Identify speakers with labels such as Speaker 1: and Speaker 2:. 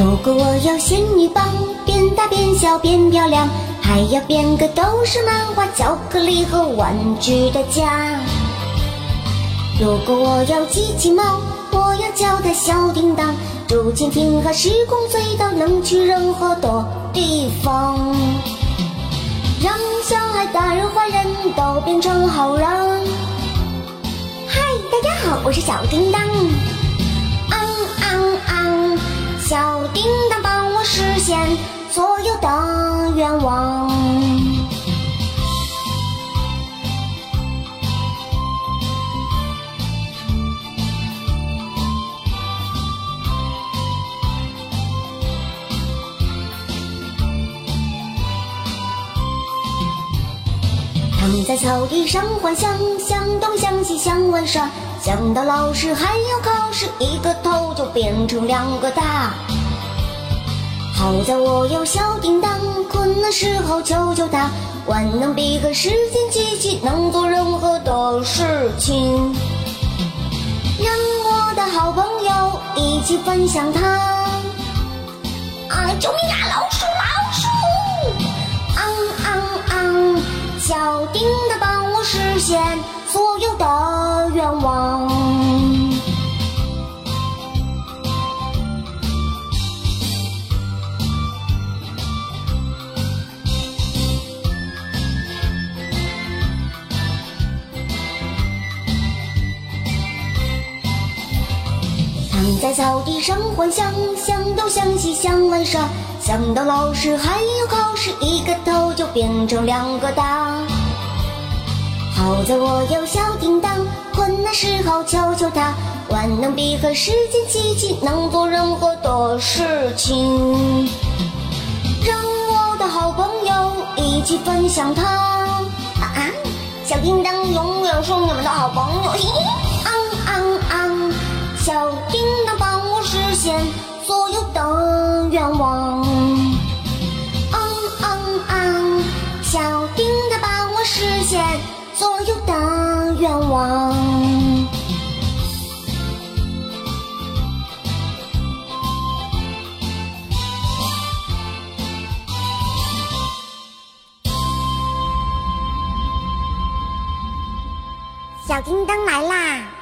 Speaker 1: 如果我有仙女棒，变大变小变漂亮，还要变个都是漫画、巧克力和玩具的家。如果我有机器猫，我要叫它小叮当，住蜻蜓和时空隧道，能去任何的地方，让小孩、大人、坏人都变成好人。嗨，大家好，我是小叮当。王。躺在草地上幻想，想东想西想玩耍。想到老师还要考试，一个头就变成两个大。好在我有小叮当，困难时候求求他。万能笔和时间机器能做任何的事情，让我的好朋友一起分享它。啊！救命啊！老鼠，老鼠！昂昂昂！小叮当帮我实现所有的躺在草地上幻想，想东想西想玩耍，想到老师还要考试，一个头就变成两个大。好在我有小叮当，困难时候求求他，万能笔和时间机器能做任何的事情，让我的好朋友一起分享它。啊啊，小叮当永远是你们的好朋友。昂昂昂。小叮现所有的愿望。嗯嗯嗯，小叮当帮我实现所有的愿望。小叮当来啦！